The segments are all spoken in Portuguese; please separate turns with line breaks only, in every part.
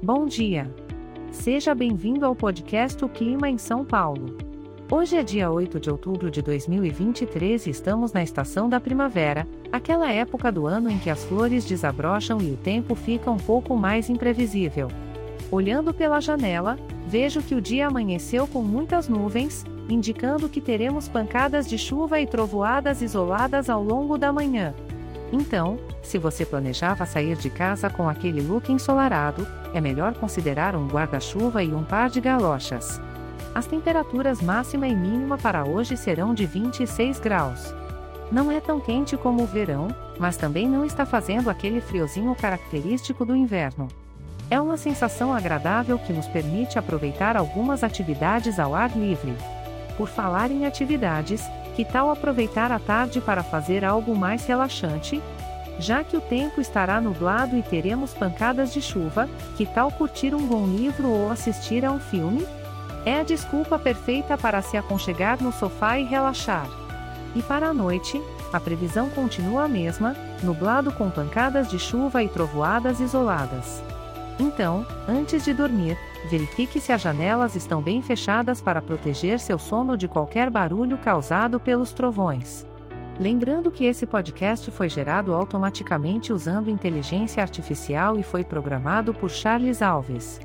Bom dia. Seja bem-vindo ao podcast O Clima em São Paulo. Hoje é dia 8 de outubro de 2023 e estamos na estação da primavera, aquela época do ano em que as flores desabrocham e o tempo fica um pouco mais imprevisível. Olhando pela janela, vejo que o dia amanheceu com muitas nuvens, indicando que teremos pancadas de chuva e trovoadas isoladas ao longo da manhã. Então, se você planejava sair de casa com aquele look ensolarado, é melhor considerar um guarda-chuva e um par de galochas. As temperaturas máxima e mínima para hoje serão de 26 graus. Não é tão quente como o verão, mas também não está fazendo aquele friozinho característico do inverno. É uma sensação agradável que nos permite aproveitar algumas atividades ao ar livre. Por falar em atividades, que tal aproveitar a tarde para fazer algo mais relaxante? Já que o tempo estará nublado e teremos pancadas de chuva, que tal curtir um bom livro ou assistir a um filme? É a desculpa perfeita para se aconchegar no sofá e relaxar. E para a noite, a previsão continua a mesma, nublado com pancadas de chuva e trovoadas isoladas. Então, antes de dormir, verifique se as janelas estão bem fechadas para proteger seu sono de qualquer barulho causado pelos trovões. Lembrando que esse podcast foi gerado automaticamente usando inteligência artificial e foi programado por Charles Alves.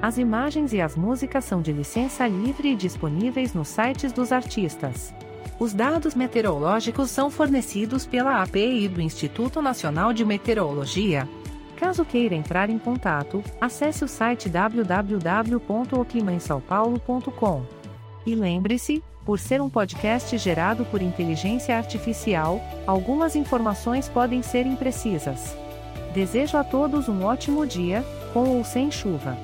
As imagens e as músicas são de licença livre e disponíveis nos sites dos artistas. Os dados meteorológicos são fornecidos pela API do Instituto Nacional de Meteorologia, Caso queira entrar em contato, acesse o site www.oclimainsaopaulo.com. E lembre-se, por ser um podcast gerado por inteligência artificial, algumas informações podem ser imprecisas. Desejo a todos um ótimo dia, com ou sem chuva.